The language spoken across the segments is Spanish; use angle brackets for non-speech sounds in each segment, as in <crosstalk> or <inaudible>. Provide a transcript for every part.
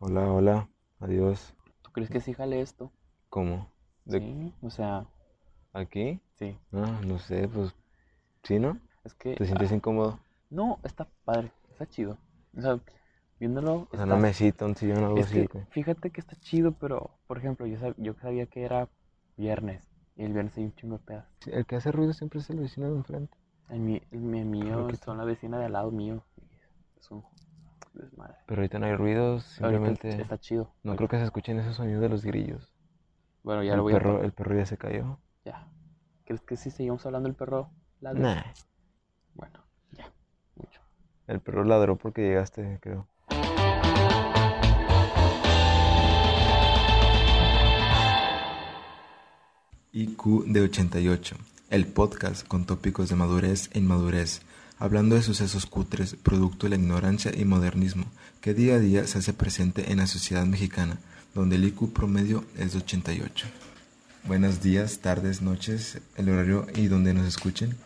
Hola, hola, adiós. ¿Tú crees que sí jale esto? ¿Cómo? ¿De Sí, o sea, aquí? sí. Ah, no sé, pues, ¿sí, no? Es que... ¿Te sientes ah, incómodo? No, está padre, está chido. O sea, viéndolo... O sea, está- una mesita, un sillón, algo es así. que, fíjate que está chido, pero, por ejemplo, yo, sab- yo sabía que era viernes. Y el viernes hay un chingo de pedas. El que hace ruido siempre es el vecino de enfrente. El, mi- el mi- mío son la vecina de al lado mío. Es un desmadre. Pero ahorita no hay ruidos, Ahorita simplemente... está chido. No creo que se escuchen esos sonidos de los grillos. Bueno, ya el, lo voy a... perro, el perro ya se cayó. Ya. ¿Crees que si seguimos hablando del perro? ladra? Nah, Bueno, ya. Mucho. el perro ladró porque llegaste, creo. IQ de 88, el podcast con tópicos de madurez e inmadurez, hablando de sucesos cutres, producto de la ignorancia y modernismo, que día a día se hace presente en la sociedad mexicana, donde el IQ promedio es de 88. Buenos días, tardes, noches, el horario y donde nos escuchen.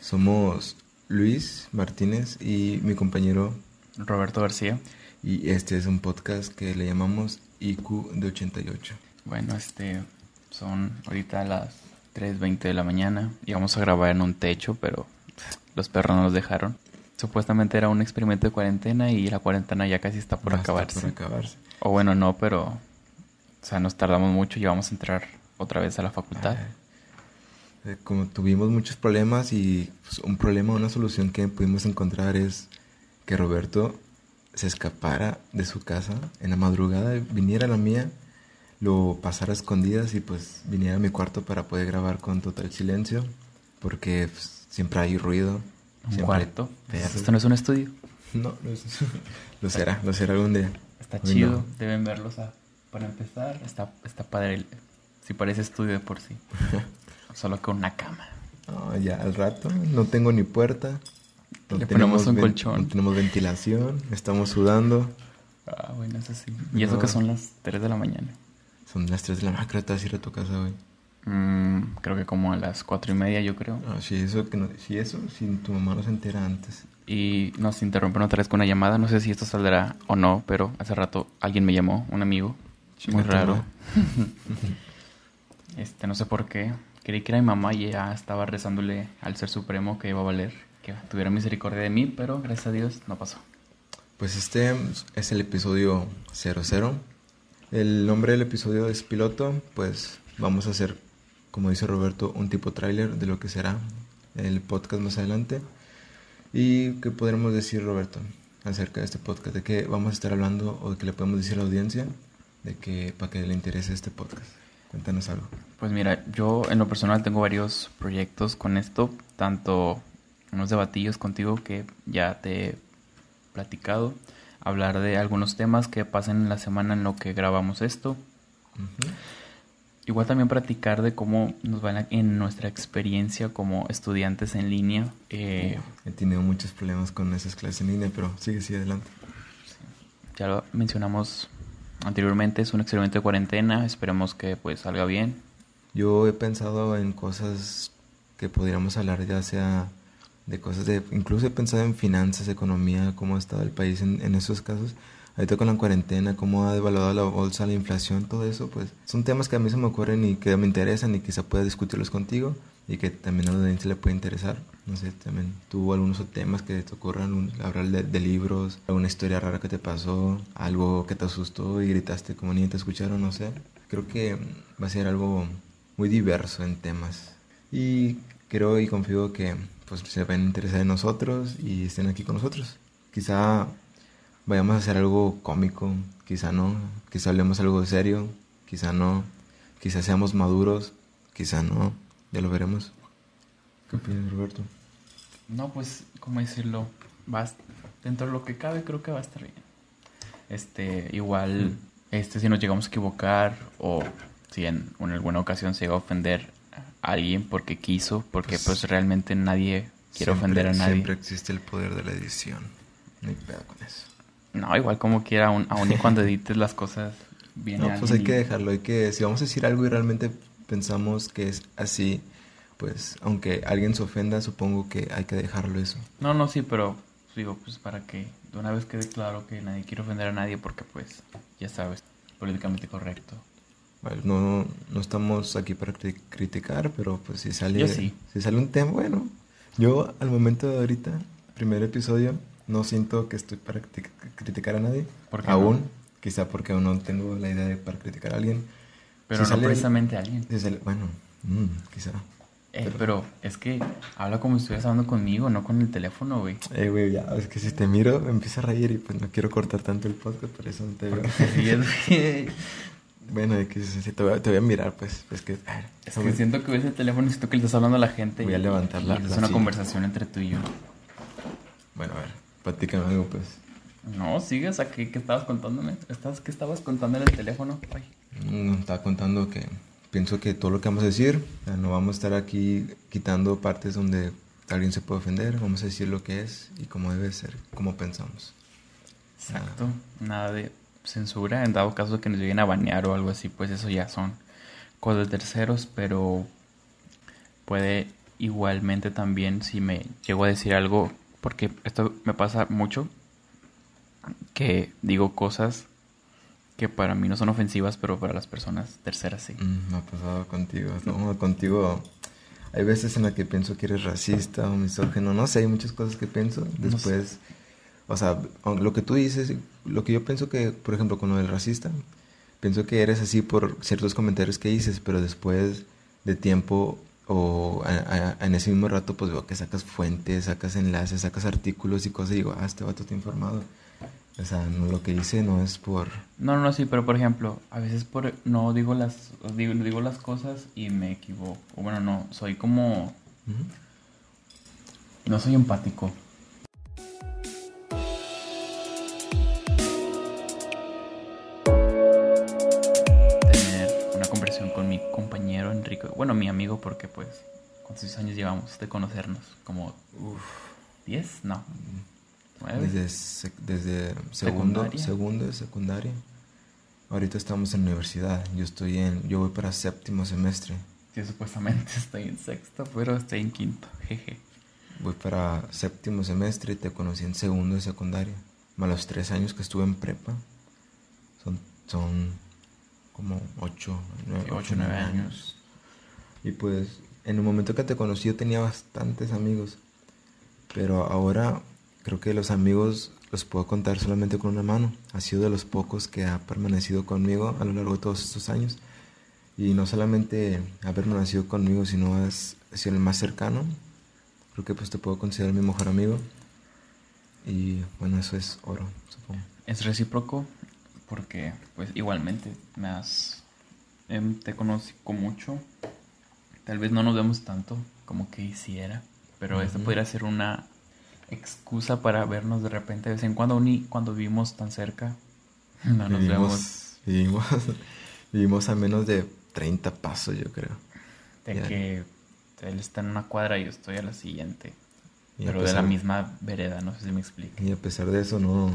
Somos Luis Martínez y mi compañero Roberto García. y este es un podcast que le llamamos IQ de 88. Bueno, este son ahorita las 3.20 de la mañana y vamos a grabar en un techo, pero los perros no nos dejaron. Supuestamente era un experimento de cuarentena y la cuarentena ya casi está por Ya está acabarse. por acabarse. O bueno, no, pero o sea, nos tardamos mucho y vamos a entrar otra vez a la facultad. Eh, Como tuvimos muchos problemas y pues, un problema, una solución que pudimos encontrar es que Roberto se escapara de su casa en la madrugada, viniera a la mía, lo pasara a escondidas y pues viniera a mi cuarto para poder grabar con total silencio, porque pues, siempre hay ruido. un siempre cuarto. hay. Esto no es un estudio. No, no es- <laughs> lo será, lo será algún día. Está Hoy chido, no. deben verlos a- para empezar. Está, está padre. el- Si parece estudio de por sí. <laughs> Solo con una cama. No, ya al rato, no tengo ni puerta. Le ponemos un colchón. No tenemos ventilación, estamos sudando. Ah, bueno, eso sí. Y eso que No. son las 3 de la mañana. Son las 3 de la mañana, creo que te vas a ir a tu casa hoy. Mm, creo que como a las cuatro y media, yo creo. Ah, sí, eso, que no, sí, eso, si tu mamá no se entera antes. Y nos interrumpen otra vez con una llamada. No sé si esto saldrá o no, pero hace rato alguien me llamó, un amigo. Chinga Muy raro. <laughs> este, no sé por qué. Creí que era mi mamá y ya estaba rezándole al Ser Supremo que iba a valer, que tuviera misericordia de mí, pero gracias a Dios no pasó. Pues este es el episodio 00. El nombre del episodio es piloto, pues vamos a hacer, como dice Roberto, un tipo tráiler de lo que será el podcast más adelante. ¿Y qué podremos decir, Roberto, acerca de este podcast? ¿De qué vamos a estar hablando o de qué le podemos decir a la audiencia? De que para que le interese este podcast. Cuéntanos algo. Pues mira, yo en lo personal tengo varios proyectos con esto, tanto unos debatillos contigo que ya te he platicado, hablar de algunos temas que pasan en la semana en lo que grabamos esto, Ujú. Igual también platicar de cómo nos va en, la- en nuestra experiencia como estudiantes en línea. Eh, He tenido muchos problemas con esas clases en línea, pero sigue, sigue adelante. ya lo mencionamos anteriormente, es un experimento de cuarentena, esperemos que pues salga bien. Yo he pensado en cosas que podríamos hablar, ya sea de cosas de... Incluso he pensado en finanzas, economía, cómo ha estado el país en, en esos casos. Ahorita con la cuarentena, cómo ha devaluado la bolsa, la inflación, todo eso, pues son temas que a mí se me ocurren y que me interesan y quizá pueda discutirlos contigo y que también a la audiencia le puede interesar. No sé, también tú algunos temas que te ocurran, hablar de, de libros, alguna historia rara que te pasó, algo que te asustó y gritaste como niña te escucharon, no sé. Creo que va a ser algo muy diverso en temas. Y creo y confío que pues se van a interesar en nosotros y estén aquí con nosotros. Quizá vayamos a hacer algo cómico, quizá no, quizá hablemos algo serio, quizá no, quizá seamos maduros, quizá no, ya lo veremos. ¿Qué opinas, Roberto? No, pues, ¿cómo decirlo? Va dentro de lo que cabe, creo que va a estar bien. Este, igual, este, si nos llegamos a equivocar o si en, en alguna ocasión se llega a ofender a alguien porque quiso, porque Pues, pues, realmente nadie quiere Siempre- ofender a nadie. Siempre existe el poder de la edición. No hay pedo con eso. No, igual como quiera, aún, aún y cuando <laughs> edites las cosas viene No, pues hay alguien que y- dejarlo, hay que, si vamos a decir algo y realmente pensamos que es así, pues aunque alguien se ofenda, supongo que hay que dejarlo eso. No, no, sí, pero digo, pues para que de una vez quede claro que nadie quiere ofender a nadie porque pues, ya sabes, políticamente correcto. Bueno, no, no estamos aquí para cri- criticar, pero pues si sale, sí. si sale un tema, bueno, yo al momento de ahorita, primer episodio, no siento que estoy para criti- criticar a nadie. ¿Por qué aún, no? quizá porque aún no tengo la idea de para criticar a alguien. Pero Si no precisamente a alguien. si sale- bueno, mm, quizá. Eh, pero es que habla como si estuvieras hablando conmigo, no con el teléfono, güey. Eh, güey, ya, es que si te miro me empieza a reír y pues no quiero cortar tanto el podcast, por eso no te veo. Te <laughs> bueno, de que sí, te, voy a, te voy a mirar, pues, es que... a ver, Es que siento que ves el teléfono y siento que le estás hablando a la gente. Voy a y- levantar y la- Es la una silla. conversación entre tú y yo. Bueno, a ver, platícame algo, pues. No, sigues a qué, estabas contándome. ¿Estás, ¿Qué estabas contando en el teléfono? Ay. Mm, Estaba contando que pienso que todo lo que vamos a decir, no vamos a estar aquí quitando partes donde alguien se puede ofender, vamos a decir lo que es y cómo debe ser, cómo pensamos. Exacto. Nada de censura. En dado caso que nos lleguen a banear o algo así, pues eso ya son cosas de terceros, pero puede igualmente también si me llego a decir algo, porque esto me pasa mucho, que digo cosas que para mí no son ofensivas, pero para las personas terceras sí. Mm, me ha pasado contigo, no, contigo hay veces en las que pienso que eres racista o misógino, no sé, hay muchas cosas que pienso, No después, o sea, lo que tú dices, lo que yo pienso que, por ejemplo, con lo del racista, pienso que eres así por ciertos comentarios que dices, pero después de tiempo o a- a- en ese mismo rato, pues veo que sacas fuentes, sacas enlaces, sacas artículos y cosas y digo, ah, este vato está informado. O sea, no, lo que dice no es por... No, no, sí, pero por ejemplo, a veces por no digo las digo, digo las cosas y me equivoco. O bueno, no, soy como no soy empático. Bueno, mi amigo porque pues ¿cuántos años llevamos de conocernos? Como Uf. 10, no. 9. Desde, segundo, Secundaria. segundo de secundaria. Ahorita estamos en universidad. Yo estoy en, yo voy para séptimo semestre. Sí, supuestamente <laughs> estoy en sexto, pero estoy en quinto. Jeje. Voy para séptimo semestre y te conocí en segundo de secundaria. Más los tres años que estuve en prepa. Son, son como ocho, nueve, ocho, nueve años. Y pues en el momento que te conocí yo tenía bastantes amigos. Pero ahora creo que los amigos los puedo contar solamente con una mano. Ha sido de los pocos que ha permanecido conmigo a lo largo de todos estos años. Y no solamente ha permanecido conmigo, sino es, sido el más cercano. Creo que pues te puedo considerar mi mejor amigo. Y bueno, eso es oro, supongo. Es recíproco porque, pues, igualmente me has. em, te conozco mucho. Tal vez no nos vemos tanto como que hiciera, pero esto podría ser una excusa para vernos de repente de vez en cuando, ni cuando vivimos tan cerca. No nos vemos vivimos, <laughs> vivimos a menos de 30 pasos, yo creo. de ya. que él está en una cuadra y yo estoy a la siguiente, Y pero de la misma vereda, no sé si me explico. Y a pesar de eso, no,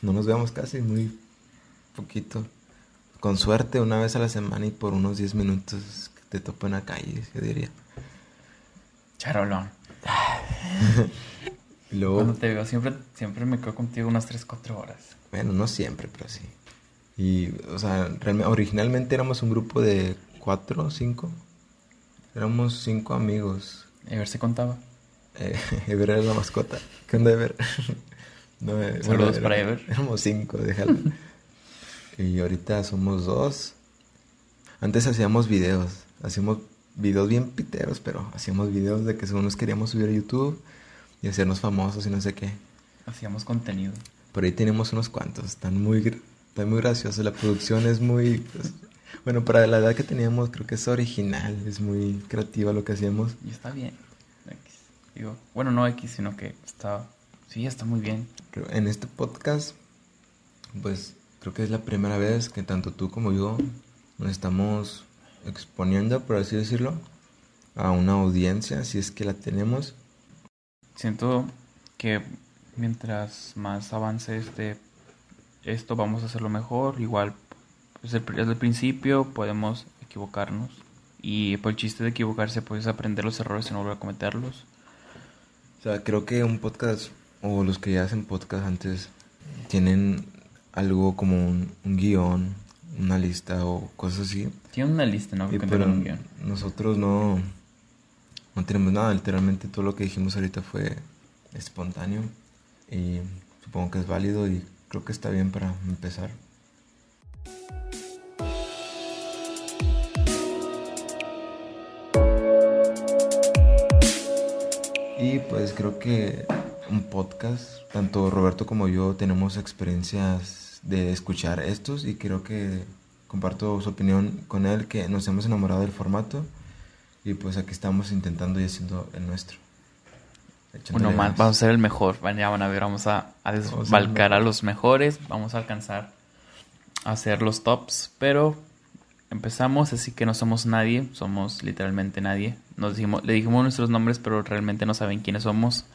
no nos vemos casi, muy poquito. Con suerte, una vez a la semana y por unos 10 minutos te topo en la calle, yo diría. Charolón. <laughs> Luego, Cuando te veo siempre, siempre me quedo contigo unas 3, 4 horas. bueno, no siempre, pero sí. Y, o sea, originalmente éramos un grupo de 4 o 5. Éramos 5 amigos. A ver si contaba. Eh, <laughs> Ever era la mascota. ¿Qué onda, Ever? <laughs> No, eh, Saludos era- para Ever. Éramos cinco, déjalo. y ahorita somos dos. Antes hacíamos videos. Hacíamos videos bien piteros, pero hacíamos videos de que según nos queríamos subir a YouTube y hacernos famosos y no sé qué. Hacíamos contenido. Por ahí tenemos unos cuantos. Están muy, están muy graciosos. La producción es muy... pues, bueno, para la edad que teníamos creo que es original. Es muy creativa lo que hacíamos. Y está bien. X. Digo, bueno, no X, sino que está. Sí, está muy bien. En este podcast, pues creo que es la primera vez que tanto tú como yo nos estamos exponiendo, por así decirlo, a una audiencia, si es que la tenemos. Siento que mientras más avance este esto, vamos a hacerlo mejor. Igual, pues, el- desde el principio podemos equivocarnos. Y por el chiste de equivocarse, puedes aprender los errores y no volver a cometerlos. O sea, creo que un podcast o los que ya hacen podcast antes tienen algo como un, un guion, una lista o cosas así. Tiene una lista, ¿no? Que pero tengan un guion. nosotros no, no tenemos nada, literalmente todo lo que dijimos ahorita fue espontáneo y supongo que es válido y creo que está bien para empezar. Y pues creo que un podcast, tanto Roberto como yo tenemos experiencias de escuchar estos y creo que comparto su opinión con él, que nos hemos enamorado del formato y pues aquí estamos intentando y haciendo el nuestro. Uno más, vamos a ser el mejor. Ya van a ver, vamos a, a desbalcar a los mejores. Vamos a alcanzar a hacer los tops. Pero empezamos, así que no somos nadie. Somos literalmente nadie. Nos dijimos, le dijimos nuestros nombres, pero realmente no saben quiénes somos.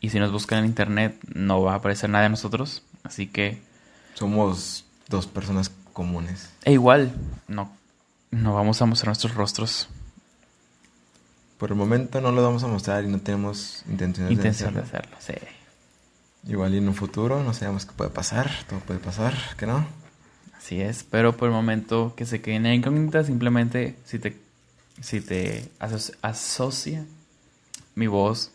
Y si nos buscan en internet, no va a aparecer nada de nosotros. Así que, Somos dos personas comunes. e igual, no, no vamos a mostrar nuestros rostros. Por el momento no lo vamos a mostrar y no tenemos intenciones Intención de de hacerlo. hacerlo, sí. Igual y en un futuro no sabemos qué puede pasar, todo puede pasar, que no. Así es, pero por el momento que se queden en incógnita, simplemente si te, si te aso- asocia mi voz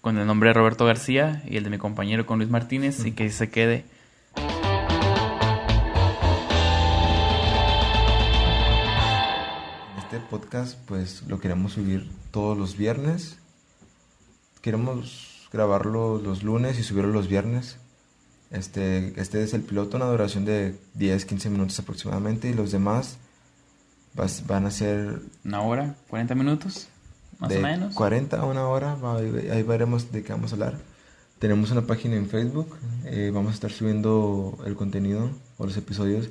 con el nombre de Roberto García y el de mi compañero con Luis Martínez y que se quede. Podcast pues lo queremos subir todos los viernes. Queremos grabarlo los lunes y subirlo los viernes. Este, este es el piloto, una duración de 10-15 minutos aproximadamente y los demás vas- van a ser Una hora, 40 minutos, más de o menos. 40 a una hora, ahí veremos de qué vamos a hablar. Tenemos una página en Facebook, eh, vamos a estar subiendo el contenido o los episodios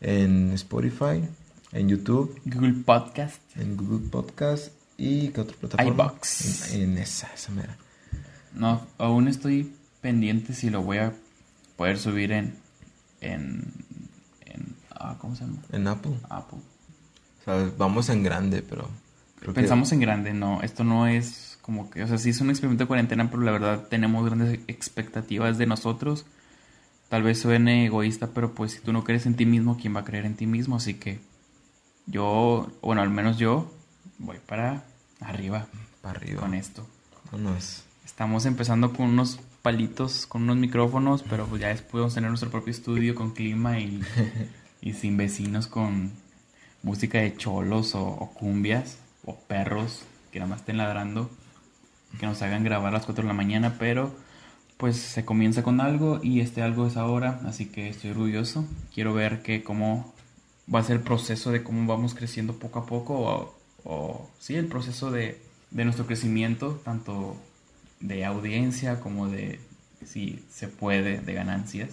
en Spotify, en YouTube, Google Podcast. en Google Podcast y ¿qué otra plataforma? iVoox. En, en esa, esa mera. No, aún estoy pendiente si lo voy a poder subir en, en, en ah, ¿cómo se llama? En Apple. Apple. O sea, vamos en grande, pero que- Pensamos en grande, no, esto no es como que, o sea, sí es un experimento de cuarentena, pero la verdad tenemos grandes expectativas de nosotros. Tal vez suene egoísta, pero pues si tú no crees en ti mismo, ¿quién va a creer en ti mismo? Así que yo, bueno, al menos yo voy para arriba para arriba. con esto. Vámonos. Estamos empezando con unos palitos, con unos micrófonos, pero pues ya después podemos tener nuestro propio estudio con clima y, y sin vecinos con música de cholos o, o cumbias o perros que nada más estén ladrando, que nos hagan grabar a las 4 de la mañana, pero pues se comienza con algo y este algo es ahora, así que estoy orgulloso. Quiero ver que cómo va a ser el proceso de cómo vamos creciendo poco a poco o, o sí, el proceso de, de nuestro crecimiento, tanto de audiencia como de, si se puede, de ganancias.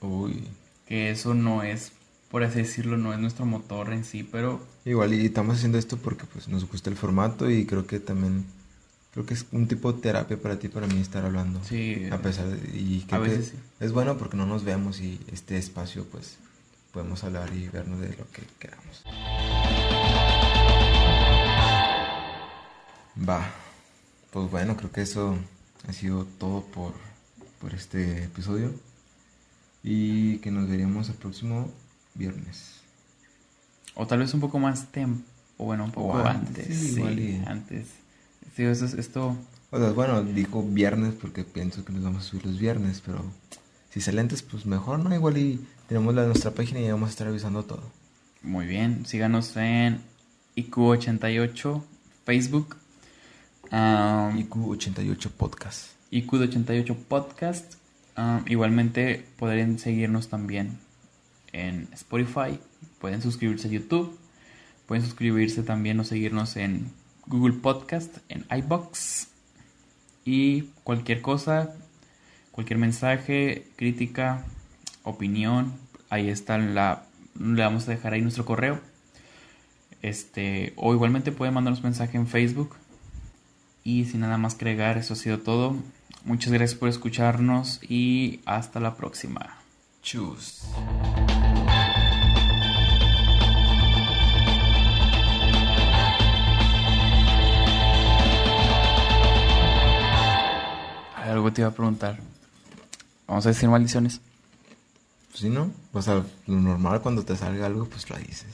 Uy. Que eso no es, por así decirlo, no es nuestro motor en sí, pero Igual y estamos haciendo esto porque pues nos gusta el formato y creo que también creo que es un tipo de terapia para ti para mí estar hablando. sí, A pesar de, y A creo que veces sí. es bueno porque no nos vemos y este espacio pues podemos hablar y vernos de lo que queramos. Va. Pues bueno, creo que eso ha sido todo por, por este episodio. Y que nos veríamos el próximo viernes. o tal vez un poco más tiempo, o bueno, un poco O antes, antes, sí, sí, igual y- antes. Sí, eso es- esto, O sea, bueno, dijo viernes porque pienso que nos vamos a subir los viernes, pero si sale antes, pues mejor, ¿no? Igual y tenemos la nuestra página y vamos a estar avisando todo. muy bien, síganos en IQ88 Facebook, um, IQ88 Podcast. IQ88 Podcast. Um, igualmente podrían seguirnos también en Spotify. Pueden suscribirse a YouTube. Pueden suscribirse también o seguirnos en Google Podcast, en iBox. Y cualquier cosa, cualquier mensaje, crítica, opinión, ahí está la. Le vamos a dejar ahí nuestro correo. Este, o igualmente pueden mandarnos mensaje en Facebook. Y sin nada más que agregar, eso ha sido todo. Muchas gracias por escucharnos y hasta la próxima. Chus. Algo te iba a preguntar. Vamos a decir maldiciones. Sí, ¿no? O sea, lo normal cuando te salga algo, pues lo dices.